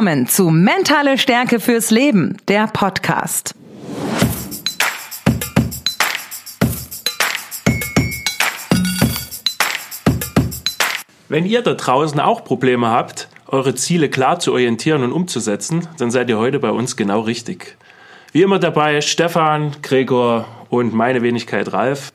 Willkommen zu Mentale Stärke fürs Leben, der Podcast. Wenn ihr da draußen auch Probleme habt, eure Ziele klar zu orientieren und umzusetzen, dann seid ihr heute bei uns genau richtig. Wie immer dabei Stefan, Gregor und meine Wenigkeit Ralf.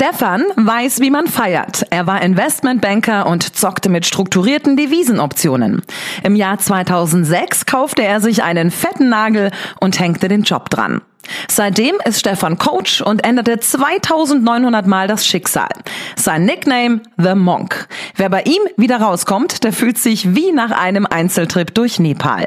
Stefan weiß, wie man feiert. Er war Investmentbanker und zockte mit strukturierten Devisenoptionen. Im Jahr 2006 kaufte er sich einen fetten Nagel und hängte den Job dran. Seitdem ist Stefan Coach und änderte 2900 Mal das Schicksal. Sein Nickname The Monk. Wer bei ihm wieder rauskommt, der fühlt sich wie nach einem Einzeltrip durch Nepal.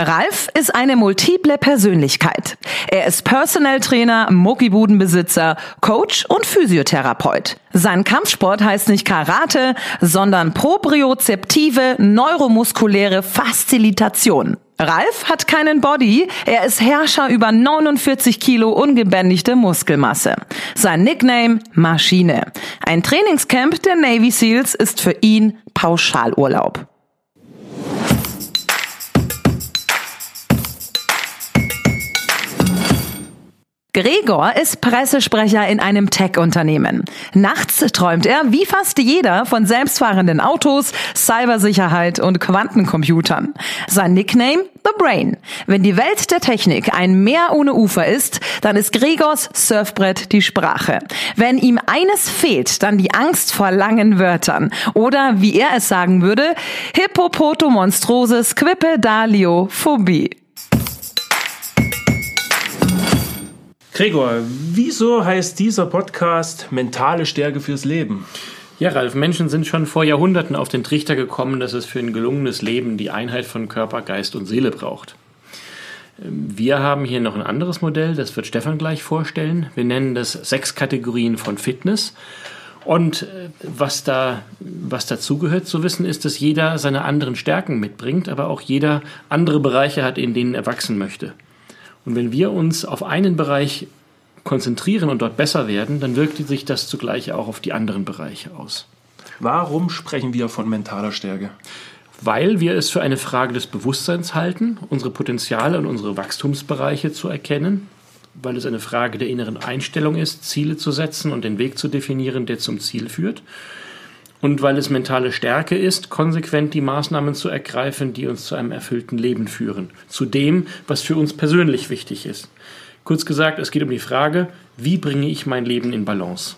Ralf ist eine multiple Persönlichkeit. Er ist Personal Trainer, Muckibudenbesitzer, Coach und Physiotherapeut. Sein Kampfsport heißt nicht Karate, sondern propriozeptive neuromuskuläre Faszilitation. Ralf hat keinen Body, er ist Herrscher über 49 Kilo ungebändigte Muskelmasse. Sein Nickname Maschine. Ein Trainingscamp der Navy Seals ist für ihn Pauschalurlaub. Gregor ist Pressesprecher in einem Tech-Unternehmen. Nachts träumt er, wie fast jeder, von selbstfahrenden Autos, Cybersicherheit und Quantencomputern. Sein Nickname? The Brain. Wenn die Welt der Technik ein Meer ohne Ufer ist, dann ist Gregors Surfbrett die Sprache. Wenn ihm eines fehlt, dann die Angst vor langen Wörtern. Oder, wie er es sagen würde, Hippopotomonstrosis Quippedaliophobie. Gregor, wieso heißt dieser Podcast Mentale Stärke fürs Leben? Ja, Ralf, Menschen sind schon vor Jahrhunderten auf den Trichter gekommen, dass es für ein gelungenes Leben die Einheit von Körper, Geist und Seele braucht. Wir haben hier noch ein anderes Modell, das wird Stefan gleich vorstellen. Wir nennen das sechs Kategorien von Fitness. Und äh, was da, was dazugehört zu wissen, ist, dass jeder seine anderen Stärken mitbringt, aber auch jeder andere Bereiche hat, in denen er wachsen möchte. Und wenn wir uns auf einen Bereich konzentrieren und dort besser werden, dann wirkt sich das zugleich auch auf die anderen Bereiche aus. Warum sprechen wir von mentaler Stärke? Weil wir es für eine Frage des Bewusstseins halten, unsere Potenziale und unsere Wachstumsbereiche zu erkennen, weil es eine Frage der inneren Einstellung ist, Ziele zu setzen und den Weg zu definieren, der zum Ziel führt und weil es mentale Stärke ist, konsequent die Maßnahmen zu ergreifen, die uns zu einem erfüllten Leben führen, zu dem, was für uns persönlich wichtig ist. Kurz gesagt, es geht um die Frage, wie bringe ich mein Leben in Balance?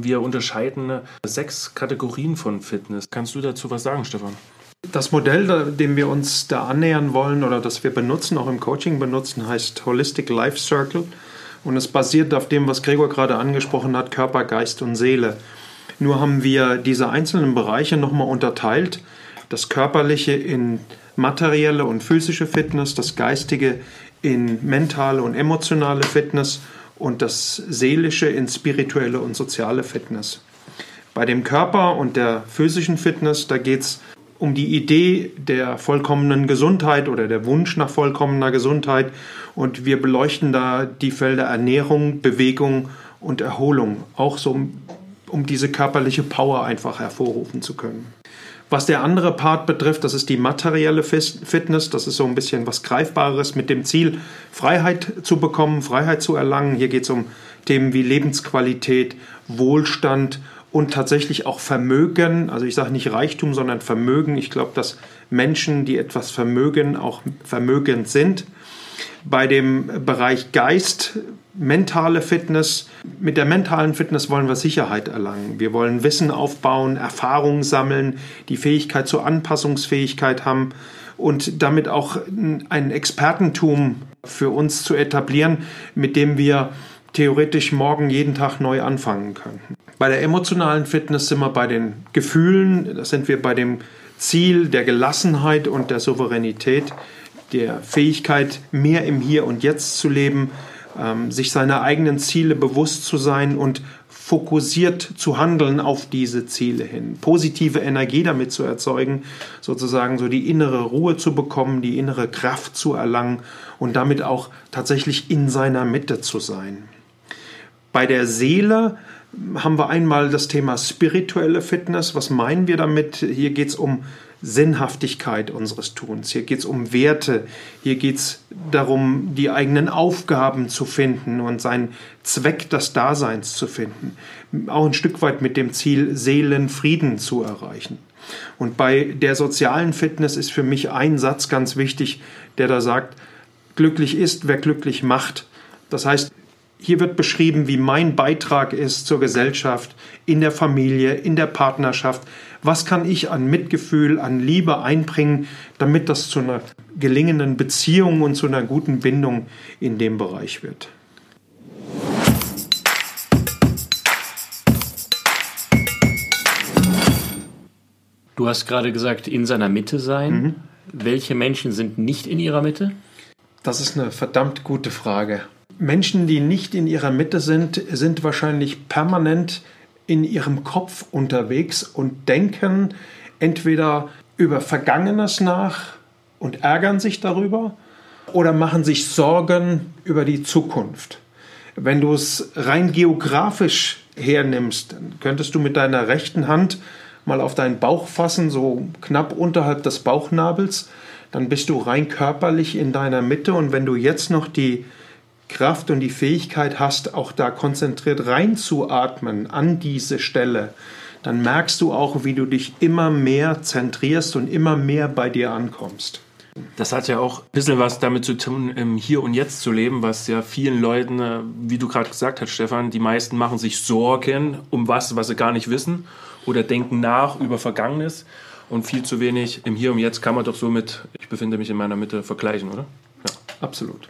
Wir unterscheiden sechs Kategorien von Fitness. Kannst du dazu was sagen, Stefan? Das Modell, dem wir uns da annähern wollen oder das wir benutzen, auch im Coaching benutzen, heißt Holistic Life Circle. Und es basiert auf dem, was Gregor gerade angesprochen hat, Körper, Geist und Seele. Nur haben wir diese einzelnen Bereiche nochmal unterteilt. Das Körperliche in materielle und physische Fitness, das Geistige in mentale und emotionale Fitness und das Seelische in spirituelle und soziale Fitness. Bei dem Körper und der physischen Fitness, da geht es um die Idee der vollkommenen Gesundheit oder der Wunsch nach vollkommener Gesundheit. Und wir beleuchten da die Felder Ernährung, Bewegung und Erholung, auch so, um, diese körperliche Power einfach hervorrufen zu können. Was der andere Part betrifft, das ist die materielle Fitness. Das ist so ein bisschen was Greifbares mit dem Ziel, Freiheit zu bekommen, Freiheit zu erlangen. Hier geht es um Themen wie Lebensqualität, Wohlstand und tatsächlich auch Vermögen. Also ich sage nicht Reichtum, sondern Vermögen. Ich glaube, dass Menschen, die etwas vermögen, auch vermögend sind. Bei dem Bereich Geist, mentale Fitness, mit der mentalen Fitness wollen wir Sicherheit erlangen. Wir wollen Wissen aufbauen, Erfahrungen sammeln, die Fähigkeit zur Anpassungsfähigkeit haben und damit auch ein Expertentum für uns zu etablieren, mit dem wir theoretisch morgen jeden Tag neu anfangen könnten. Bei der emotionalen Fitness sind wir bei den Gefühlen, da sind wir bei dem Ziel der Gelassenheit und der Souveränität, der Fähigkeit, mehr im Hier und Jetzt zu leben, ähm, sich seiner eigenen Ziele bewusst zu sein und fokussiert zu handeln auf diese Ziele hin, positive Energie damit zu erzeugen, sozusagen so die innere Ruhe zu bekommen, die innere Kraft zu erlangen und damit auch tatsächlich in seiner Mitte zu sein. Bei der Seele haben wir einmal das Thema spirituelle Fitness. Was meinen wir damit? Hier geht es um Sinnhaftigkeit unseres Tuns. Hier geht es um Werte. Hier geht es darum, die eigenen Aufgaben zu finden und seinen Zweck des Daseins zu finden. Auch ein Stück weit mit dem Ziel, Seelenfrieden zu erreichen. Und bei der sozialen Fitness ist für mich ein Satz ganz wichtig, der da sagt, glücklich ist, wer glücklich macht. Das heißt, hier wird beschrieben, wie mein Beitrag ist zur Gesellschaft, in der Familie, in der Partnerschaft. Was kann ich an Mitgefühl, an Liebe einbringen, damit das zu einer gelingenden Beziehung und zu einer guten Bindung in dem Bereich wird? Du hast gerade gesagt, in seiner Mitte sein. Mhm. Welche Menschen sind nicht in ihrer Mitte? Das ist eine verdammt gute Frage. Menschen, die nicht in ihrer Mitte sind, sind wahrscheinlich permanent in ihrem Kopf unterwegs und denken entweder über Vergangenes nach und ärgern sich darüber oder machen sich Sorgen über die Zukunft. Wenn du es rein geografisch hernimmst, dann könntest du mit deiner rechten Hand mal auf deinen Bauch fassen, so knapp unterhalb des Bauchnabels, dann bist du rein körperlich in deiner Mitte und wenn du jetzt noch die Kraft und die Fähigkeit hast, auch da konzentriert reinzuatmen an diese Stelle, dann merkst du auch, wie du dich immer mehr zentrierst und immer mehr bei dir ankommst. Das hat ja auch ein bisschen was damit zu tun, im Hier und Jetzt zu leben, was ja vielen Leuten, äh, wie du gerade gesagt hast, Stefan, die meisten machen sich Sorgen um was, was sie gar nicht wissen oder denken nach über Vergangenes und viel zu wenig im Hier und Jetzt kann man doch so mit, ich befinde mich in meiner Mitte, vergleichen, oder? Ja, absolut.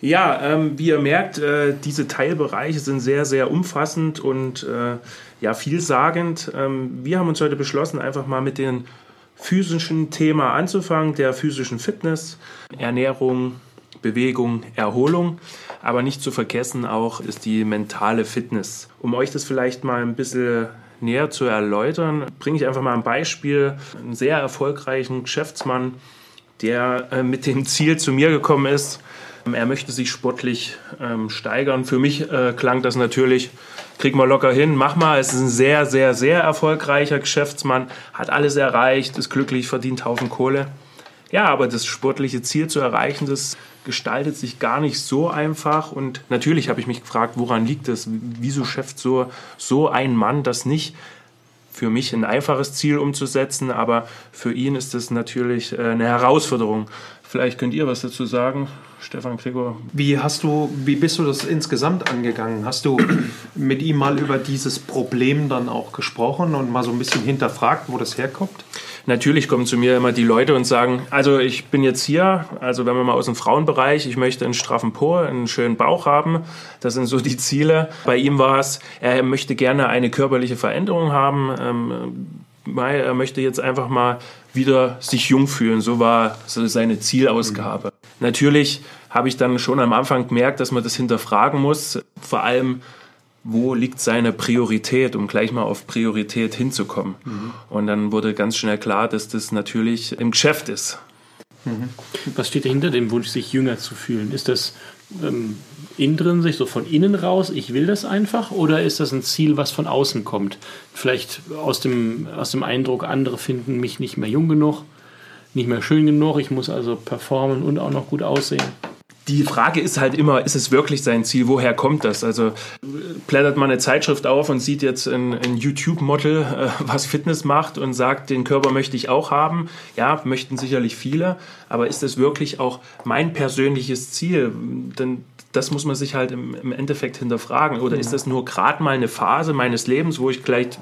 Ja, ähm, wie ihr merkt, äh, diese Teilbereiche sind sehr, sehr umfassend und äh, ja, vielsagend. Ähm, wir haben uns heute beschlossen, einfach mal mit dem physischen Thema anzufangen, der physischen Fitness, Ernährung, Bewegung, Erholung. Aber nicht zu vergessen auch ist die mentale Fitness. Um euch das vielleicht mal ein bisschen näher zu erläutern, bringe ich einfach mal ein Beispiel. Einen sehr erfolgreichen Geschäftsmann, der äh, mit dem Ziel zu mir gekommen ist, er möchte sich sportlich ähm, steigern. Für mich äh, klang das natürlich, krieg mal locker hin, mach mal. Es ist ein sehr, sehr, sehr erfolgreicher Geschäftsmann, hat alles erreicht, ist glücklich, verdient Haufen Kohle. Ja, aber das sportliche Ziel zu erreichen, das gestaltet sich gar nicht so einfach. Und natürlich habe ich mich gefragt, woran liegt das? Wieso schafft so, so ein Mann das nicht? Für mich ein einfaches Ziel umzusetzen, aber für ihn ist das natürlich äh, eine Herausforderung. Vielleicht könnt ihr was dazu sagen. Stefan Gregor. Wie hast du, wie bist du das insgesamt angegangen? Hast du mit ihm mal über dieses Problem dann auch gesprochen und mal so ein bisschen hinterfragt, wo das herkommt? Natürlich kommen zu mir immer die Leute und sagen, also ich bin jetzt hier, also wenn wir mal aus dem Frauenbereich, ich möchte einen straffen Po, einen schönen Bauch haben. Das sind so die Ziele. Bei ihm war es, er möchte gerne eine körperliche Veränderung haben. Ähm, er möchte jetzt einfach mal wieder sich jung fühlen. So war seine Zielausgabe. Natürlich habe ich dann schon am Anfang gemerkt, dass man das hinterfragen muss. Vor allem, wo liegt seine Priorität, um gleich mal auf Priorität hinzukommen. Mhm. Und dann wurde ganz schnell klar, dass das natürlich im Geschäft ist. Mhm. Was steht dahinter dem Wunsch, sich jünger zu fühlen? Ist das ähm, intrinsisch, so von innen raus, ich will das einfach, oder ist das ein Ziel, was von außen kommt? Vielleicht aus dem, aus dem Eindruck, andere finden mich nicht mehr jung genug, nicht mehr schön genug, ich muss also performen und auch noch gut aussehen die Frage ist halt immer, ist es wirklich sein Ziel? Woher kommt das? Also blättert man eine Zeitschrift auf und sieht jetzt ein, ein YouTube-Model, äh, was Fitness macht und sagt, den Körper möchte ich auch haben. Ja, möchten sicherlich viele, aber ist es wirklich auch mein persönliches Ziel? Denn das muss man sich halt im, Endeffekt hinterfragen. Oder ist das nur gerade mal eine Phase meines Lebens, wo ich vielleicht,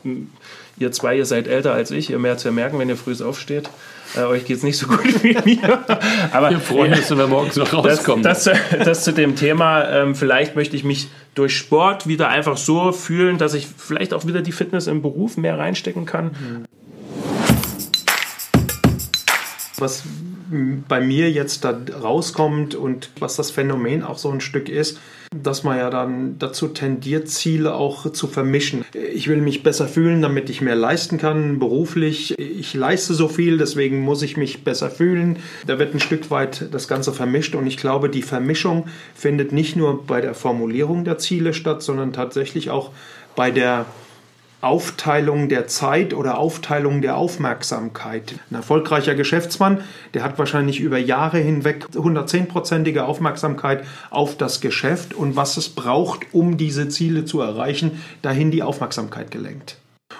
ihr zwei, ihr seid älter als ich, ihr werdet es ja merken, wenn ihr früh aufsteht, äh, euch geht es nicht so gut wie mir. Aber wir freuen uns, wenn wir morgens noch rauskommen. Das, das, das zu dem Thema. Ähm, vielleicht möchte ich mich durch Sport wieder einfach so fühlen, dass ich vielleicht auch wieder die Fitness im Beruf mehr reinstecken kann. Was bei mir jetzt da rauskommt und was das Phänomen auch so ein Stück ist, dass man ja dann dazu tendiert, Ziele auch zu vermischen. Ich will mich besser fühlen, damit ich mehr leisten kann, beruflich. Ich leiste so viel, deswegen muss ich mich besser fühlen. Da wird ein Stück weit das Ganze vermischt und ich glaube, die Vermischung findet nicht nur bei der Formulierung der Ziele statt, sondern tatsächlich auch bei der Aufteilung der Zeit oder Aufteilung der Aufmerksamkeit. Ein erfolgreicher Geschäftsmann, der hat wahrscheinlich über Jahre hinweg 110-prozentige Aufmerksamkeit auf das Geschäft und was es braucht, um diese Ziele zu erreichen, dahin die Aufmerksamkeit gelenkt.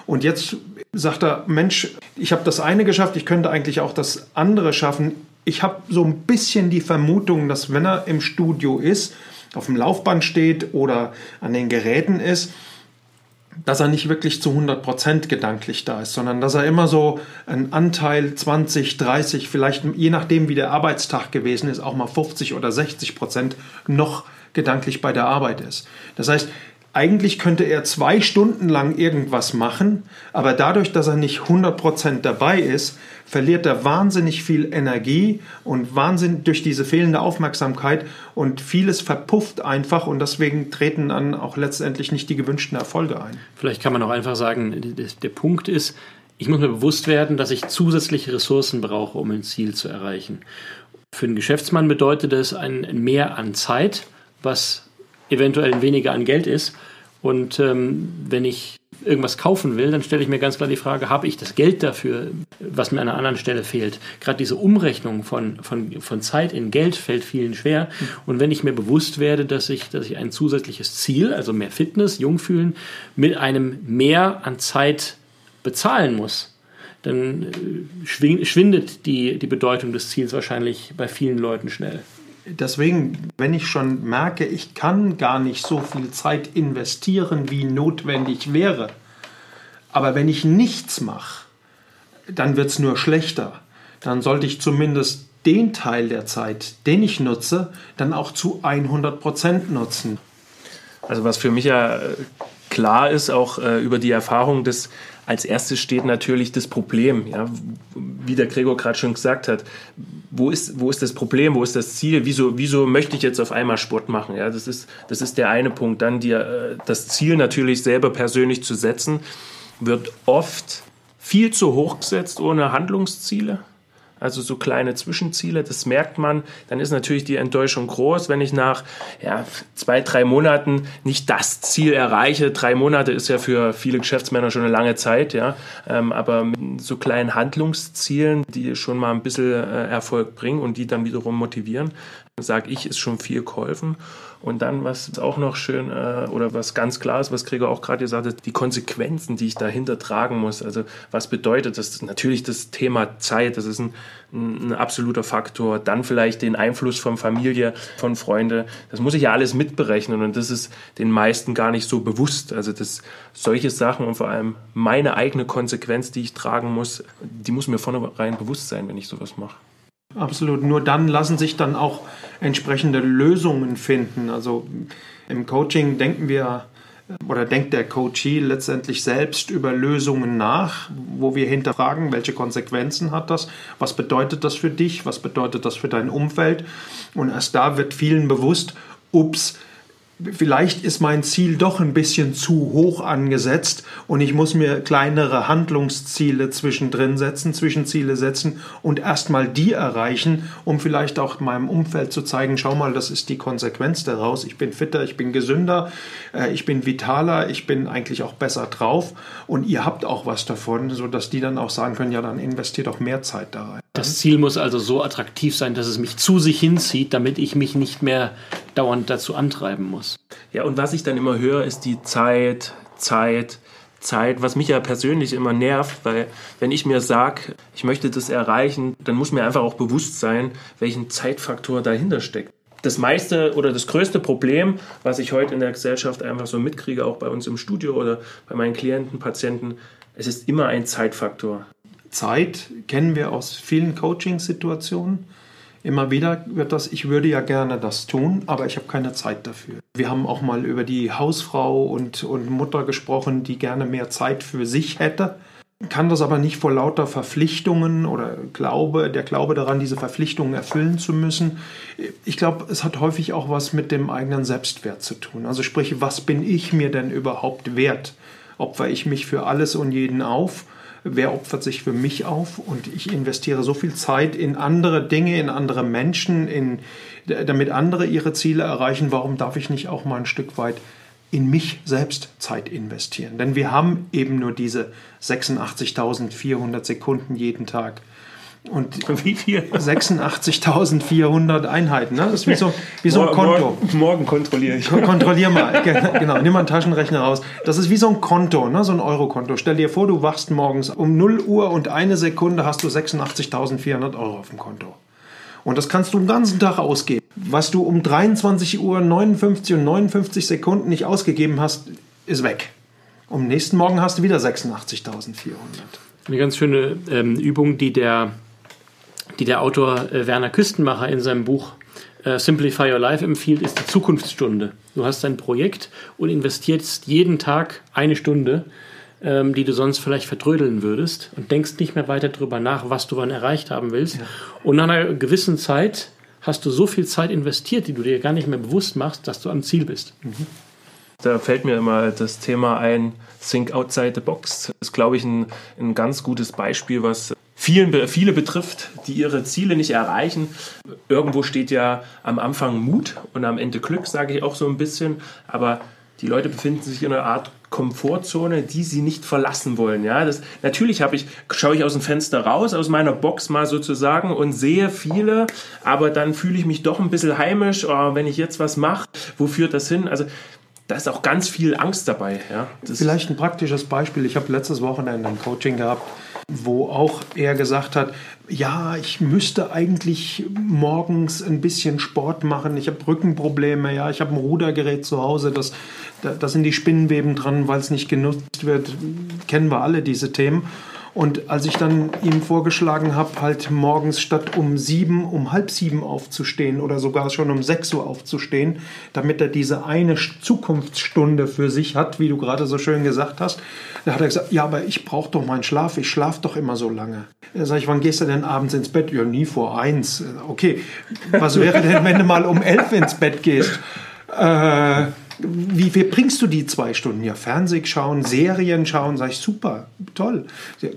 Und jetzt sagt er, Mensch, ich habe das eine geschafft, ich könnte eigentlich auch das andere schaffen. Ich habe so ein bisschen die Vermutung, dass wenn er im Studio ist, auf dem Laufband steht oder an den Geräten ist, dass er nicht wirklich zu 100% gedanklich da ist, sondern dass er immer so einen Anteil 20, 30, vielleicht je nachdem, wie der Arbeitstag gewesen ist, auch mal 50 oder 60% noch gedanklich bei der Arbeit ist. Das heißt, eigentlich könnte er zwei Stunden lang irgendwas machen, aber dadurch, dass er nicht 100% dabei ist, verliert er wahnsinnig viel Energie und Wahnsinn durch diese fehlende Aufmerksamkeit und vieles verpufft einfach und deswegen treten dann auch letztendlich nicht die gewünschten Erfolge ein. Vielleicht kann man auch einfach sagen, der Punkt ist, ich muss mir bewusst werden, dass ich zusätzliche Ressourcen brauche, um ein Ziel zu erreichen. Für einen Geschäftsmann bedeutet das ein Mehr an Zeit, was eventuell weniger an Geld ist. Und ähm, wenn ich irgendwas kaufen will, dann stelle ich mir ganz klar die Frage, habe ich das Geld dafür, was mir an einer anderen Stelle fehlt? Gerade diese Umrechnung von, von, von Zeit in Geld fällt vielen schwer. Und wenn ich mir bewusst werde, dass ich, dass ich ein zusätzliches Ziel, also mehr Fitness, Jungfühlen, mit einem Mehr an Zeit bezahlen muss, dann äh, schwindet die, die Bedeutung des Ziels wahrscheinlich bei vielen Leuten schnell deswegen, wenn ich schon merke, ich kann gar nicht so viel Zeit investieren, wie notwendig wäre, aber wenn ich nichts mache, dann wird es nur schlechter. Dann sollte ich zumindest den Teil der Zeit, den ich nutze, dann auch zu 100 Prozent nutzen. Also was für mich ja klar ist, auch äh, über die Erfahrung des als erstes steht natürlich das Problem, ja, wie der Gregor gerade schon gesagt hat. Wo ist, wo ist das Problem, wo ist das Ziel? Wieso, wieso möchte ich jetzt auf einmal Sport machen? Ja, das, ist, das ist der eine Punkt. Dann die, äh, das Ziel natürlich selber persönlich zu setzen, wird oft viel zu hoch gesetzt ohne Handlungsziele also so kleine Zwischenziele, das merkt man, dann ist natürlich die Enttäuschung groß, wenn ich nach ja, zwei, drei Monaten nicht das Ziel erreiche. Drei Monate ist ja für viele Geschäftsmänner schon eine lange Zeit, ja, ähm, aber mit so kleinen Handlungszielen, die schon mal ein bisschen äh, Erfolg bringen und die dann wiederum motivieren, sage ich, ist schon viel geholfen. Und dann, was auch noch schön äh, oder was ganz klar ist, was Gregor auch gerade gesagt hat, die Konsequenzen, die ich dahinter tragen muss. Also was bedeutet das? Natürlich das Thema Zeit, das ist ein, ein, absoluter Faktor. Dann vielleicht den Einfluss von Familie, von Freunde. Das muss ich ja alles mitberechnen und das ist den meisten gar nicht so bewusst. Also das, solche Sachen und vor allem meine eigene Konsequenz, die ich tragen muss, die muss mir vornherein bewusst sein, wenn ich sowas mache. Absolut. Nur dann lassen sich dann auch entsprechende Lösungen finden. Also im Coaching denken wir oder denkt der Coachee letztendlich selbst über Lösungen nach, wo wir hinterfragen, welche Konsequenzen hat das, was bedeutet das für dich, was bedeutet das für dein Umfeld. Und erst da wird vielen bewusst, ups, vielleicht ist mein Ziel doch ein bisschen zu hoch angesetzt und ich muss mir kleinere Handlungsziele zwischendrin setzen, Zwischenziele setzen und erstmal die erreichen, um vielleicht auch meinem Umfeld zu zeigen, schau mal, das ist die Konsequenz daraus. Ich bin fitter, ich bin gesünder, äh, ich bin vitaler, ich bin eigentlich auch besser drauf und ihr habt auch was davon, sodass die dann auch sagen können, ja, dann investiert auch mehr Zeit da rein. Das Ziel muss also so attraktiv sein, dass es mich zu sich hinzieht, damit ich mich nicht mehr dauernd dazu antreiben muss. Ja, und was ich dann immer höre, ist die Zeit, Zeit, Zeit, was mich ja persönlich immer nervt, weil wenn ich mir sage, ich möchte das erreichen, dann muss mir einfach auch bewusst sein, welchen Zeitfaktor dahinter steckt. Das meiste oder das größte Problem, was ich heute in der Gesellschaft einfach so mitkriege, auch bei uns im Studio oder bei meinen Klienten, Patienten, es ist immer ein Zeitfaktor. Zeit kennen wir aus vielen Coaching-Situationen. Immer wieder wird das, ich würde ja gerne das tun, aber ich habe keine Zeit dafür. Wir haben auch mal über die Hausfrau und, und Mutter gesprochen, die gerne mehr Zeit für sich hätte. kann das aber nicht vor lauter Verpflichtungen oder Glaube, der Glaube daran, diese Verpflichtungen erfüllen zu müssen. Ich glaube, es hat häufig auch was mit dem eigenen Selbstwert zu tun. Also sprich, was bin ich mir denn überhaupt wert? Opfer ich mich für alles und jeden auf? Wer opfert sich für mich auf? Und ich investiere so viel Zeit in andere Dinge, in andere Menschen, in, damit andere ihre Ziele erreichen. Warum darf ich nicht auch mal ein Stück weit in mich selbst Zeit investieren. Denn wir haben eben nur diese 86.400 Sekunden jeden Tag. Und wie viel? 86.400 Einheiten. Ne? Das ist wie so, wie so ein Konto. Morgen, morgen kontrolliere ich. Kontrollier mal. genau, nimm mal einen Taschenrechner raus. Das ist wie so ein Konto, ne? so ein Eurokonto. Stell dir vor, du wachst morgens um 0 Uhr und eine Sekunde hast du 86.400 Euro auf dem Konto. Und das kannst du den ganzen Tag ausgeben. Was du um 23 Uhr 59 und 59 Sekunden nicht ausgegeben hast, ist weg. Um nächsten Morgen hast du wieder 86.400. Eine ganz schöne ähm, Übung, die der, die der Autor äh, Werner Küstenmacher in seinem Buch äh, Simplify Your Life empfiehlt, ist die Zukunftsstunde. Du hast ein Projekt und investierst jeden Tag eine Stunde ähm, die du sonst vielleicht vertrödeln würdest und denkst nicht mehr weiter darüber nach, was du wann erreicht haben willst. Ja. Und nach einer gewissen Zeit hast du so viel Zeit investiert, die du dir gar nicht mehr bewusst machst, dass du am Ziel bist. Mhm. Da fällt mir immer das Thema ein, Think Outside the Box. Das ist, glaube ich, ein, ein ganz gutes Beispiel, was vielen, viele betrifft, die ihre Ziele nicht erreichen. Irgendwo steht ja am Anfang Mut und am Ende Glück, sage ich auch so ein bisschen. Aber die Leute befinden sich in einer Art Komfortzone, die sie nicht verlassen wollen. Ja, das, natürlich ich, schaue ich aus dem Fenster raus, aus meiner Box mal sozusagen und sehe viele, aber dann fühle ich mich doch ein bisschen heimisch, oh, wenn ich jetzt was mache, wo führt das hin? Also da ist auch ganz viel Angst dabei. Ja? Vielleicht ein praktisches Beispiel. Ich habe letztes Wochenende ein Coaching gehabt, wo auch er gesagt hat, ja, ich müsste eigentlich morgens ein bisschen Sport machen. Ich habe Rückenprobleme, ja, ich habe ein Rudergerät zu Hause, das, da, da sind die Spinnenweben dran, weil es nicht genutzt wird. Kennen wir alle diese Themen. Und als ich dann ihm vorgeschlagen habe, halt morgens statt um sieben, um halb sieben aufzustehen oder sogar schon um sechs Uhr aufzustehen, damit er diese eine Zukunftsstunde für sich hat, wie du gerade so schön gesagt hast, da hat er gesagt, ja, aber ich brauche doch meinen Schlaf, ich schlafe doch immer so lange. Da sage ich, wann gehst du denn abends ins Bett? Ja, nie vor eins. Okay, was wäre denn, wenn du mal um elf ins Bett gehst? Äh, wie, wie bringst du die zwei Stunden? Ja, Fernseh schauen, Serien schauen, sag ich, super, toll.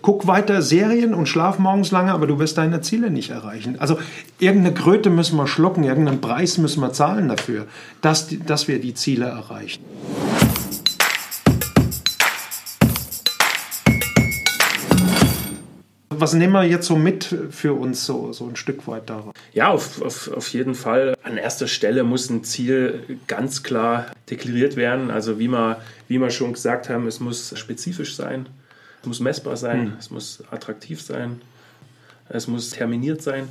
Guck weiter Serien und schlaf morgens lange, aber du wirst deine Ziele nicht erreichen. Also irgendeine Kröte müssen wir schlucken, irgendeinen Preis müssen wir zahlen dafür, dass, dass wir die Ziele erreichen. Was nehmen wir jetzt so mit für uns so, so ein Stück weit daraus? Ja, auf, auf, auf jeden Fall. An erster Stelle muss ein Ziel ganz klar deklariert werden. Also wie wir, wie wir schon gesagt haben, es muss spezifisch sein, es muss messbar sein, hm. es muss attraktiv sein, es muss terminiert sein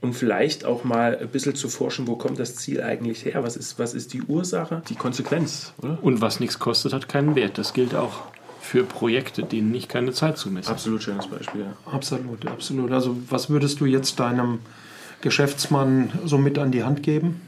und vielleicht auch mal ein bisschen zu forschen, wo kommt das Ziel eigentlich her? Was ist, was ist die Ursache? Die Konsequenz, oder? Und was nichts kostet, hat keinen Wert. Das gilt auch für Projekte, denen ich keine Zeit zumesse. Absolut schönes Beispiel. Ja. Absolut, absolut. Also was würdest du jetzt deinem Geschäftsmann so mit an die Hand geben?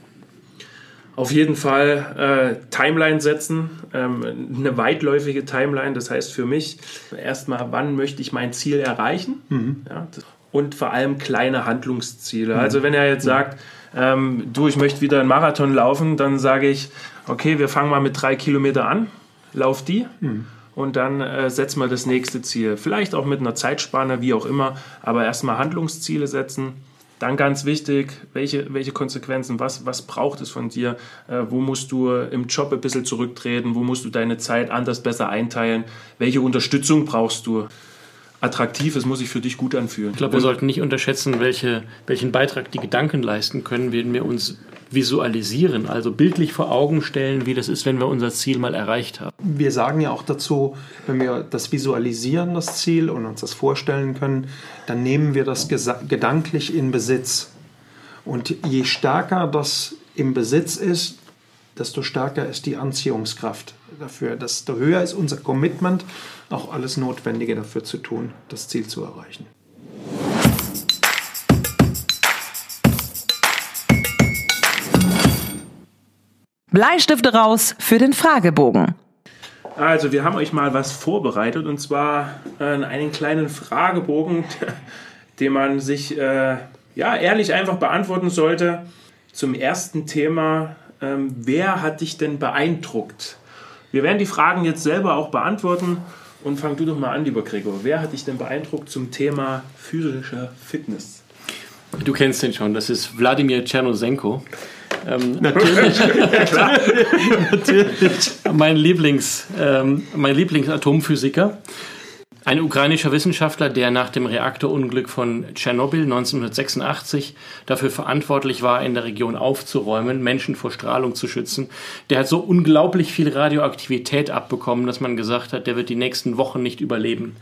Auf jeden Fall äh, Timeline setzen, ähm, eine weitläufige Timeline. Das heißt für mich erstmal, wann möchte ich mein Ziel erreichen? Mhm. Ja, und vor allem kleine Handlungsziele. Mhm. Also wenn er jetzt sagt, ähm, du, ich möchte wieder einen Marathon laufen, dann sage ich, okay, wir fangen mal mit drei Kilometer an, lauf die. Mhm und dann äh, setzen wir das nächste Ziel. Vielleicht auch mit einer Zeitspanne, wie auch immer, aber erstmal Handlungsziele setzen. Dann ganz wichtig, welche, welche Konsequenzen, was, was braucht es von dir, äh, wo musst du im Job ein bisschen zurücktreten, wo musst du deine Zeit anders besser einteilen, welche Unterstützung brauchst du attraktiv, es muss sich für dich gut anfühlen. Ich glaube, wir sollten nicht unterschätzen, welche, welchen Beitrag die Gedanken leisten können, wenn wir uns visualisieren, also bildlich vor Augen stellen, wie das ist, wenn wir unser Ziel mal erreicht haben. Wir sagen ja auch dazu, wenn wir das visualisieren, das Ziel, und uns das vorstellen können, dann nehmen wir das gedanklich in Besitz. Und je stärker das im Besitz ist, desto stärker ist die Anziehungskraft dafür, desto höher ist unser Commitment, auch alles Notwendige dafür zu tun, das Ziel zu erreichen. Bleistifte raus für den Fragebogen. Also, wir haben euch mal was vorbereitet und zwar äh, einen kleinen Fragebogen, den man sich äh, ja, ehrlich einfach beantworten sollte. Zum ersten Thema, ähm, wer hat dich denn beeindruckt? Wir werden die Fragen jetzt selber auch beantworten und fang du doch mal an, lieber Gregor. Wer hat dich denn beeindruckt zum Thema physischer Fitness? Du kennst den schon, das ist Wladimir Tschernosenko. Ähm, natürlich. natürlich. Mein, Lieblings, ähm, mein Lieblingsatomphysikerin. Ein ukrainischer Wissenschaftler, der nach dem Reaktorunglück von Tschernobyl 1986 dafür verantwortlich war, in der Region aufzuräumen, Menschen vor Strahlung zu schützen, der hat so unglaublich viel Radioaktivität abbekommen, dass man gesagt hat, der wird die nächsten Wochen nicht überleben.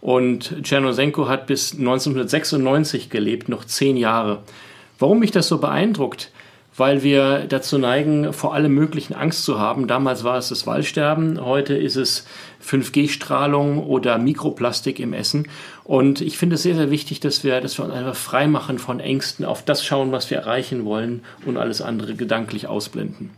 Und Tschernosenko hat bis 1996 gelebt, noch zehn Jahre. Warum mich das so beeindruckt? Weil wir dazu neigen, vor allem möglichen Angst zu haben. Damals war es das Waldsterben, heute ist es 5G-Strahlung oder Mikroplastik im Essen. Und ich finde es sehr, sehr wichtig, dass wir, dass wir uns einfach frei machen von Ängsten, auf das schauen, was wir erreichen wollen und alles andere gedanklich ausblenden.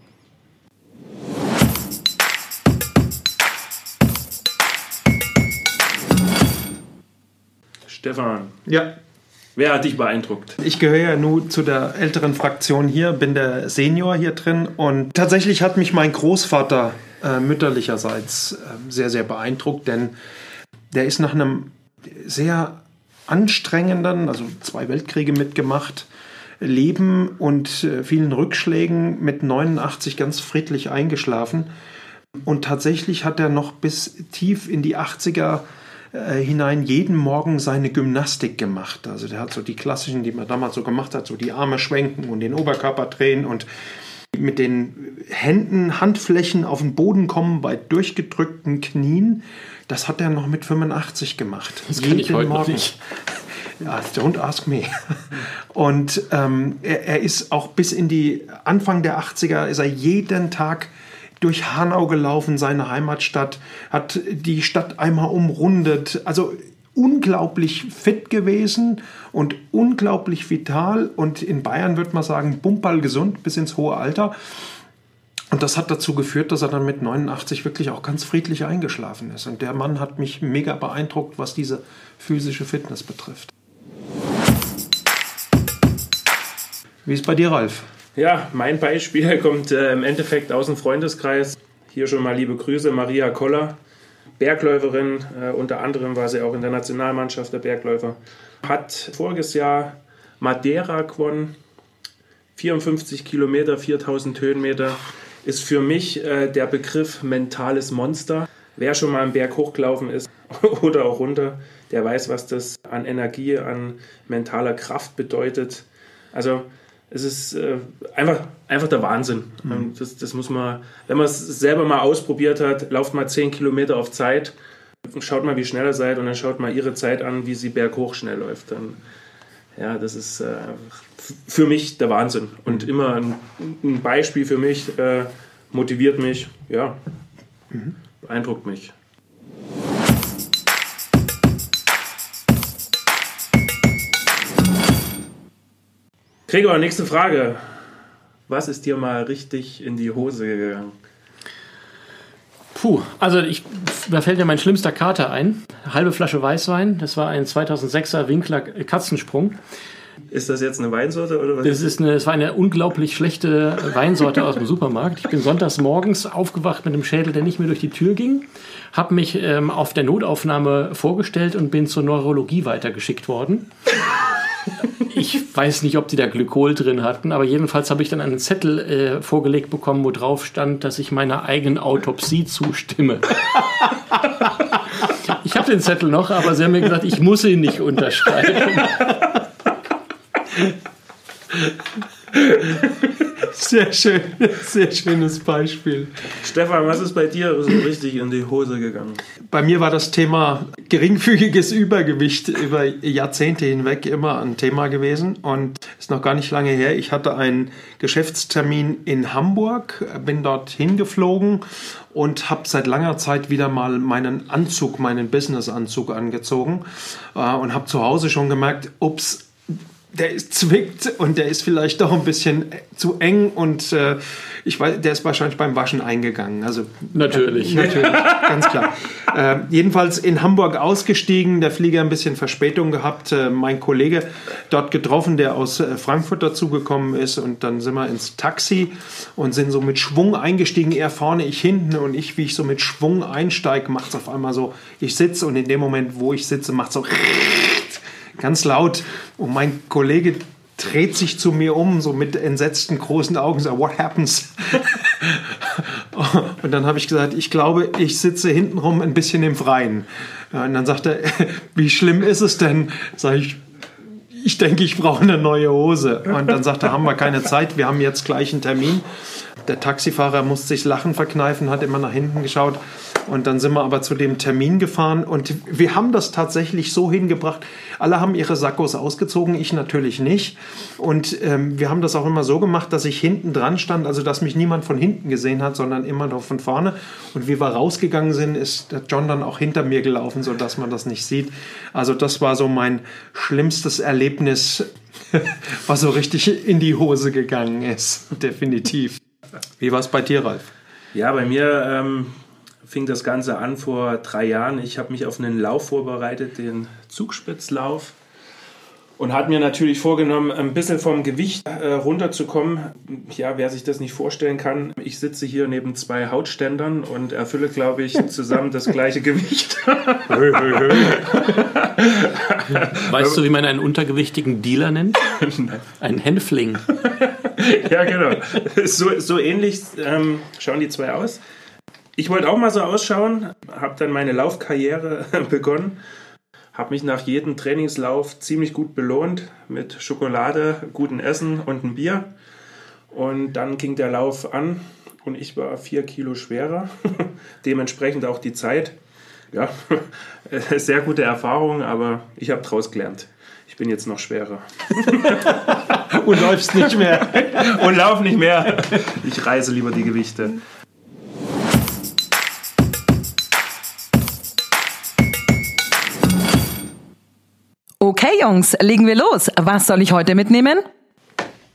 Stefan. Ja. Wer hat dich beeindruckt? Ich gehöre ja nur zu der älteren Fraktion hier, bin der Senior hier drin und tatsächlich hat mich mein Großvater äh, mütterlicherseits äh, sehr, sehr beeindruckt, denn der ist nach einem sehr anstrengenden, also zwei Weltkriege mitgemacht, Leben und äh, vielen Rückschlägen mit 89 ganz friedlich eingeschlafen. Und tatsächlich hat er noch bis tief in die 80er äh, hinein jeden Morgen seine Gymnastik gemacht. Also der hat so die klassischen, die man damals so gemacht hat, so die Arme schwenken und den Oberkörper drehen und mit den Händen, Handflächen auf den Boden kommen bei durchgedrückten Knien. Das hat er noch mit 85 gemacht. Das kann ich heute Morgen. noch nicht. Ja, don't ask me. Und ähm, er, er, ist auch bis in die Anfang der 80er, ist er jeden Tag durch Hanau gelaufen, seine Heimatstadt, hat die Stadt einmal umrundet. Also unglaublich fit gewesen und unglaublich vital und in Bayern würde man sagen, bumperl gesund bis ins hohe Alter. Und das hat dazu geführt, dass er dann mit 89 wirklich auch ganz friedlich eingeschlafen ist. Und der Mann hat mich mega beeindruckt, was diese physische Fitness betrifft. Wie ist bei dir, Ralf? Ja, mein Beispiel kommt äh, im Endeffekt aus dem Freundeskreis. Hier schon mal liebe Grüße, Maria Koller, Bergläuferin, äh, unter anderem war sie auch in der Nationalmannschaft der Bergläufer. Hat voriges Jahr Madeira gewonnen, 54 Kilometer, 4000 Höhenmeter. Ist für mich äh, der Begriff mentales Monster. Wer schon mal einen Berg hochgelaufen ist oder auch runter, der weiß, was das an Energie, an mentaler Kraft bedeutet. Also es ist äh, einfach, einfach der Wahnsinn. Mhm. Das, das muss man, wenn man es selber mal ausprobiert hat, lauft mal 10 Kilometer auf Zeit, schaut mal, wie schnell ihr seid und dann schaut mal ihre Zeit an, wie sie berghoch schnell läuft. Dann, ja, das ist äh, für mich der Wahnsinn und mhm. immer ein, ein, Beispiel für mich, äh, motiviert mich, ja, mhm. beeindruckt mich. Gregor, nächste Frage. Was ist dir mal richtig in die Hose gegangen? Puh, also ich, da fällt mir mein schlimmster Kater ein. Halbe Flasche Weißwein. Das war ein 2006er Winkler Katzensprung. Ist das jetzt eine Weinsorte oder was? Das, ist eine, das war eine unglaublich schlechte Weinsorte aus dem Supermarkt. Ich bin sonntags morgens aufgewacht mit einem Schädel, der nicht mehr durch die Tür ging, habe mich ähm, auf der Notaufnahme vorgestellt und bin zur Neurologie weitergeschickt worden ich weiß nicht, ob die da Glykol drin hatten, aber jedenfalls habe ich dann einen Zettel äh, vorgelegt bekommen, wo drauf stand, dass ich meiner eigenen Autopsie zustimme. ich habe den Zettel noch, aber sie haben mir gesagt, ich muss ihn nicht unterschreiben. Sehr schön, sehr schönes Beispiel. Stefan, was ist bei dir so richtig in die Hose gegangen? Bei mir war das Thema geringfügiges Übergewicht über Jahrzehnte hinweg immer ein Thema gewesen und ist noch gar nicht lange her. Ich hatte einen Geschäftstermin in Hamburg, bin dort hingeflogen und habe seit langer Zeit wieder mal meinen Anzug, meinen Business-Anzug angezogen äh, und habe zu Hause schon gemerkt, ups, der ist zwickt und der ist vielleicht doch ein bisschen zu eng und äh, ich weiß, der ist wahrscheinlich beim Waschen eingegangen. Also natürlich, äh, natürlich, ganz klar. Äh, jedenfalls in Hamburg ausgestiegen, der Flieger ein bisschen Verspätung gehabt, äh, mein Kollege dort getroffen, der aus äh, Frankfurt dazugekommen ist und dann sind wir ins Taxi und sind so mit Schwung eingestiegen, er vorne, ich hinten und ich, wie ich so mit Schwung einsteige, macht es auf einmal so, ich sitze und in dem Moment, wo ich sitze, macht es so ganz laut und mein Kollege dreht sich zu mir um, so mit entsetzten großen Augen, sagt, what happens? und dann habe ich gesagt, ich glaube, ich sitze hintenrum ein bisschen im Freien. Und dann sagt er, wie schlimm ist es denn? Sag ich, ich denke, ich brauche eine neue Hose. Und dann sagt er, haben wir keine Zeit, wir haben jetzt gleich einen Termin. Der Taxifahrer musste sich Lachen verkneifen, hat immer nach hinten geschaut. Und dann sind wir aber zu dem Termin gefahren und wir haben das tatsächlich so hingebracht. Alle haben ihre Sakkos ausgezogen, ich natürlich nicht. Und ähm, wir haben das auch immer so gemacht, dass ich hinten dran stand, also dass mich niemand von hinten gesehen hat, sondern immer noch von vorne. Und wie wir rausgegangen sind, ist der John dann auch hinter mir gelaufen, sodass man das nicht sieht. Also das war so mein schlimmstes Erlebnis, was so richtig in die Hose gegangen ist. Definitiv. Wie war es bei dir, Ralf? Ja, bei mir ähm, fing das Ganze an vor drei Jahren. Ich habe mich auf einen Lauf vorbereitet, den Zugspitzlauf. Und hat mir natürlich vorgenommen, ein bisschen vom Gewicht äh, runterzukommen. Ja, wer sich das nicht vorstellen kann, ich sitze hier neben zwei Hautständern und erfülle, glaube ich, zusammen das gleiche Gewicht. weißt du, wie man einen untergewichtigen Dealer nennt? Ein Hänfling. ja, genau. So, so ähnlich ähm, schauen die zwei aus. Ich wollte auch mal so ausschauen, habe dann meine Laufkarriere begonnen, habe mich nach jedem Trainingslauf ziemlich gut belohnt mit Schokolade, gutem Essen und ein Bier. Und dann ging der Lauf an und ich war vier Kilo schwerer, dementsprechend auch die Zeit. Ja, sehr gute Erfahrung, aber ich habe daraus gelernt. Ich bin jetzt noch schwerer. und läufst nicht mehr. und lauf nicht mehr. Ich reise lieber die Gewichte. Okay, Jungs, legen wir los. Was soll ich heute mitnehmen?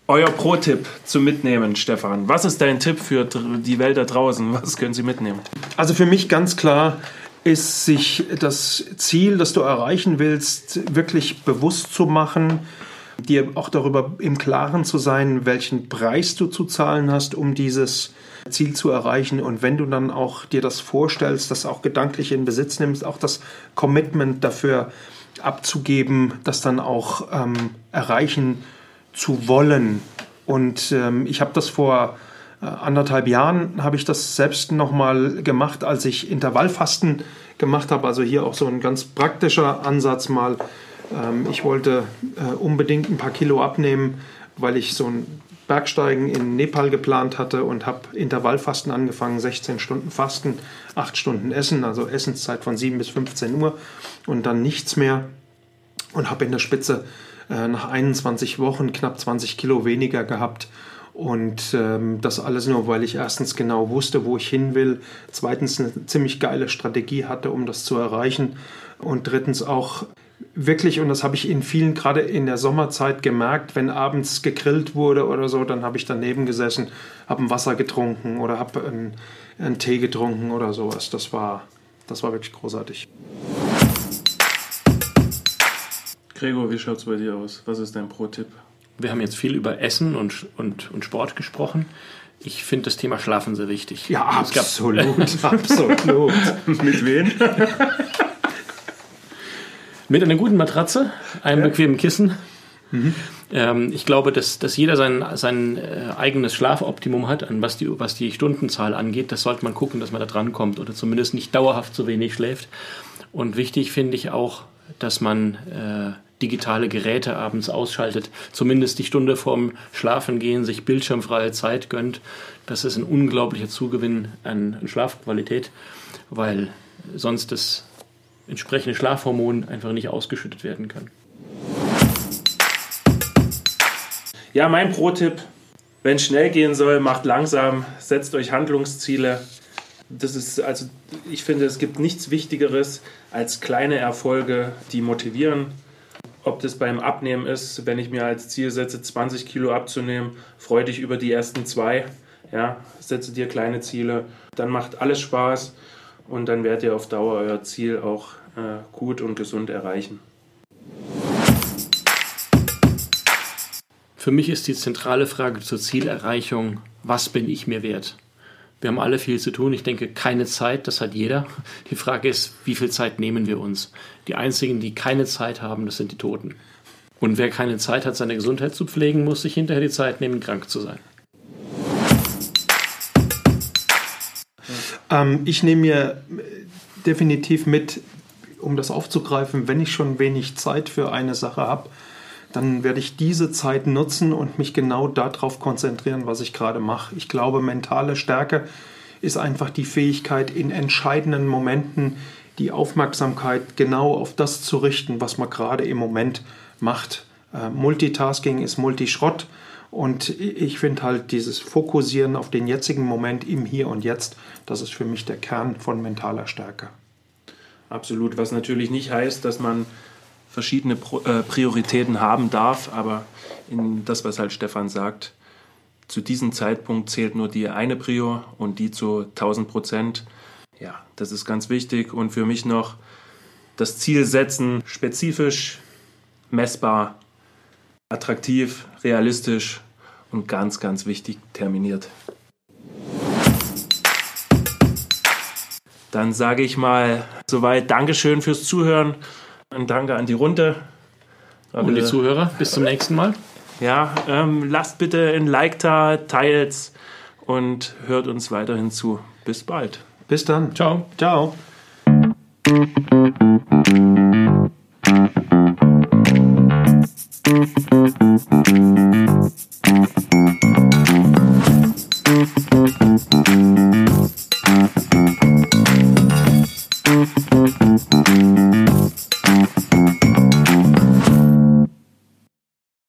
Euer Pro-Tipp zum Mitnehmen, Stefan. Was ist dein Tipp für die Welt da draußen? Was können Sie mitnehmen? Also für mich ganz klar ist, sich das Ziel, das du erreichen willst, wirklich bewusst zu machen, dir auch darüber im Klaren zu sein, welchen Preis du zu zahlen hast, um dieses Ziel zu erreichen. Und wenn du dann auch dir das vorstellst, das auch gedanklich in Besitz nimmst, auch das Commitment dafür abzugeben, das dann auch ähm, erreichen zu wollen. Und ähm, ich habe das vor anderthalb Jahren, habe ich das selbst nochmal gemacht, als ich Intervallfasten gemacht habe. Also hier auch so ein ganz praktischer Ansatz mal. Ähm, ich wollte äh, unbedingt ein paar Kilo abnehmen, weil ich so ein Bergsteigen in Nepal geplant hatte und habe Intervallfasten angefangen, 16 Stunden Fasten, 8 Stunden Essen, also Essenszeit von 7 bis 15 Uhr und dann nichts mehr und habe in der Spitze äh, nach 21 Wochen knapp 20 Kilo weniger gehabt. Und ähm, das alles nur, weil ich erstens genau wusste, wo ich hin will, zweitens eine ziemlich geile Strategie hatte, um das zu erreichen und drittens auch wirklich, und das habe ich in vielen, gerade in der Sommerzeit gemerkt, wenn abends gegrillt wurde oder so, dann habe ich daneben gesessen, habe ein Wasser getrunken oder habe einen, einen Tee getrunken oder sowas. Das war, das war wirklich großartig. Gregor, wie schaut es bei dir aus? Was ist dein Pro-Tipp? Wir haben jetzt viel über Essen und, und, und Sport gesprochen. Ich finde das Thema Schlafen sehr wichtig. Ja, absolut. absolut. Mit wem? Mit einer guten Matratze, einem ja. bequemen Kissen. Mhm. Ähm, ich glaube, dass, dass jeder sein, sein äh, eigenes Schlafoptimum hat, an was die, was die Stundenzahl angeht. Das sollte man gucken, dass man da drankommt oder zumindest nicht dauerhaft zu wenig schläft. Und wichtig finde ich auch, dass man äh, digitale Geräte abends ausschaltet, zumindest die Stunde vorm Schlafengehen sich bildschirmfreie Zeit gönnt. Das ist ein unglaublicher Zugewinn an, Schlafqualität, weil sonst das entsprechende Schlafhormon einfach nicht ausgeschüttet werden kann. Ja, mein Pro-Tipp, wenn es schnell gehen soll, macht langsam, setzt euch Handlungsziele. Das ist also, ich finde, es gibt nichts Wichtigeres als kleine Erfolge, die motivieren. Ob das beim Abnehmen ist, wenn ich mir als Ziel setze, 20 Kilo abzunehmen, freu dich über die ersten zwei. Ja, setze dir kleine Ziele, dann macht alles Spaß und dann werdet ihr auf Dauer euer Ziel auch äh, gut und gesund erreichen. Für mich ist die zentrale Frage zur Zielerreichung, was bin ich mir wert? Wir haben alle viel zu tun. Ich denke, keine Zeit, das hat jeder. Die Frage ist, wie viel Zeit nehmen wir uns? Die einzigen, die keine Zeit haben, das sind die Toten. Und wer keine Zeit hat, seine Gesundheit zu pflegen, muss sich hinterher die Zeit nehmen, krank zu sein. Ähm, ich nehme mir definitiv mit, um das aufzugreifen, wenn ich schon wenig Zeit für eine Sache habe, dann werde ich diese Zeit nutzen und mich genau darauf konzentrieren, was ich gerade mache. Ich glaube, mentale Stärke ist einfach die Fähigkeit, in entscheidenden Momenten die Aufmerksamkeit genau auf das zu richten, was man gerade im Moment macht. Äh, Multitasking ist Multischrott und ich finde halt dieses Fokussieren auf den jetzigen Moment im Hier und Jetzt, das ist für mich der Kern von mentaler Stärke. Absolut, was natürlich nicht heißt, dass man verschiedene äh, Prioritäten haben darf, aber in das, was halt Stefan sagt, zu diesem Zeitpunkt zählt nur die eine Prio und die zu 1000 Prozent. Ja, das ist ganz wichtig und für mich noch das Ziel setzen, spezifisch, messbar, attraktiv, realistisch und ganz, ganz wichtig, terminiert. Dann sage ich mal soweit Dankeschön fürs Zuhören. Ein Danke an die Runde. Und die also, Zuhörer. Bis zum nächsten Mal. Ja, ähm, lasst bitte ein Like da, teilt und hört uns weiterhin zu. Bis bald. Bis dann. Ciao. Ciao.